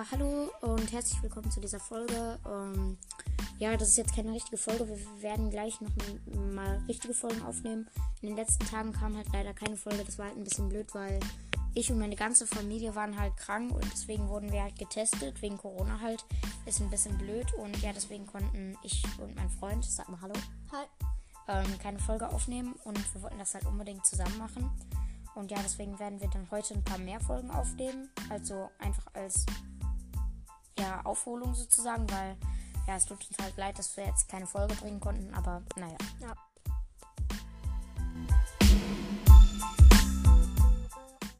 Ja, hallo und herzlich willkommen zu dieser Folge. Ähm, ja, das ist jetzt keine richtige Folge. Wir werden gleich noch mal richtige Folgen aufnehmen. In den letzten Tagen kam halt leider keine Folge. Das war halt ein bisschen blöd, weil ich und meine ganze Familie waren halt krank und deswegen wurden wir halt getestet. Wegen Corona halt. Ist ein bisschen blöd und ja, deswegen konnten ich und mein Freund, sag mal Hallo, Hi. ähm, keine Folge aufnehmen und wir wollten das halt unbedingt zusammen machen. Und ja, deswegen werden wir dann heute ein paar mehr Folgen aufnehmen. Also einfach als Aufholung sozusagen, weil ja, es tut uns halt leid, dass wir jetzt keine Folge bringen konnten, aber naja. Ja.